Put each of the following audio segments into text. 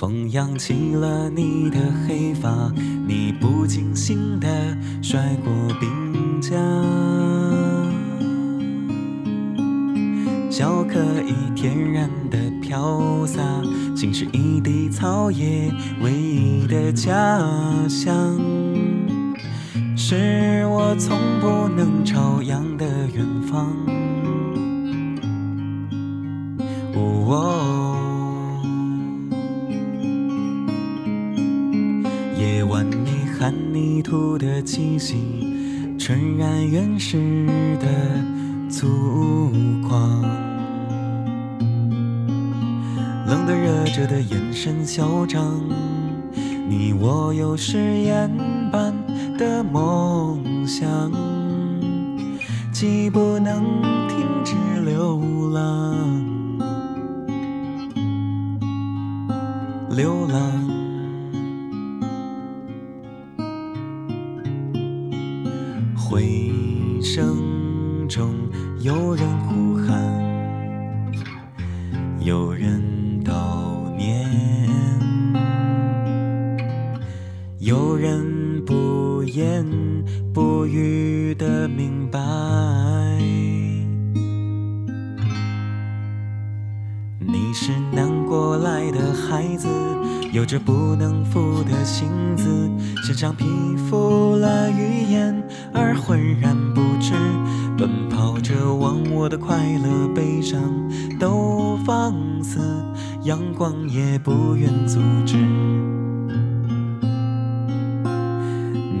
风扬起了你的黑发，你不经心的甩过鬓角，笑可以天然的飘洒，竟是一地草野唯一的家乡，是我从不能朝阳的远方。夜晚，你含泥土的气息，纯然原始的粗犷。冷的热着的眼神嚣张，你我有誓言般的梦想，既不能回声中有人呼喊，有人悼念，有人不言不语的明白。你是南国来的孩子，有着不能负的心思，身上披覆了语言。而浑然不知，奔跑着忘我的快乐悲伤都放肆，阳光也不愿阻止。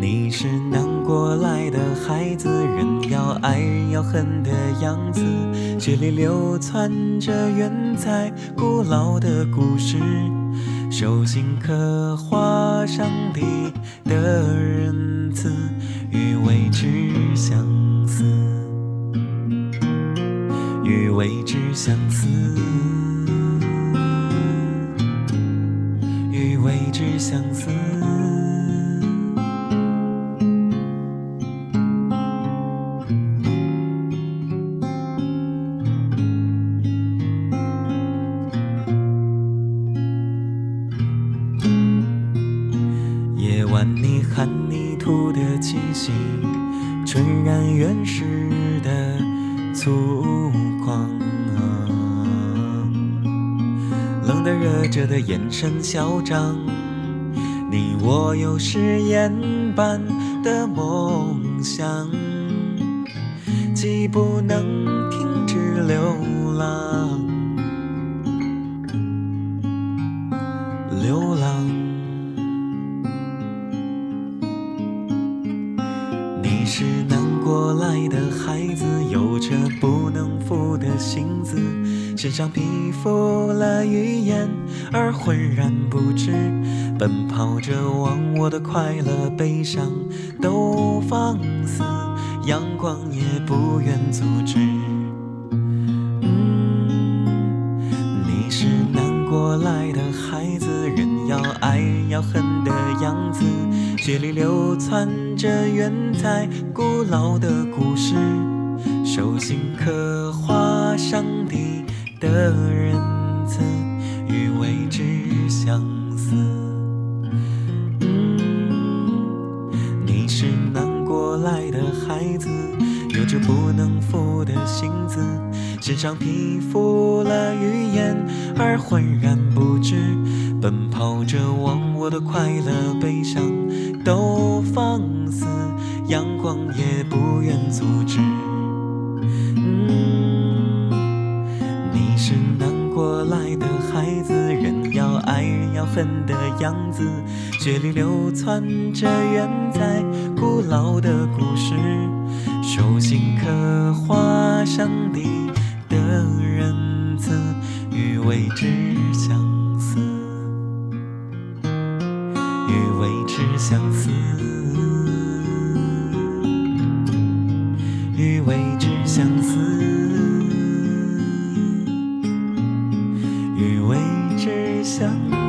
你是南国来的孩子，人要爱人要恨的样子，血里流窜着远在古老的故事，手心刻画上帝的仁慈。与未知相思，与未知相思，与未知相思。含泥土的气息，纯然原始的粗犷。冷的热着的眼神嚣张，你我有誓言般的梦想，既不能停止流浪，孩子，有着不能负的心思，身上披覆了语言，而浑然不知，奔跑着忘我的快乐悲伤都放肆，阳光也不愿阻止。孩子，人要爱人要恨的样子。血里流窜着远在古老的故事，手心刻画上帝的仁慈与未知相思。嗯，你是南国来的孩子，有着不能负的性子，身上披覆了语言，而浑然不知，奔跑着忘我的快乐悲伤。都放肆，阳光也不愿阻止。嗯，你是南国来的孩子，人要爱人要恨的样子，血里流窜着远在古老的故事，手心刻画上帝的仁慈，与未知相思，与未知相思，与未知相思，与未知相。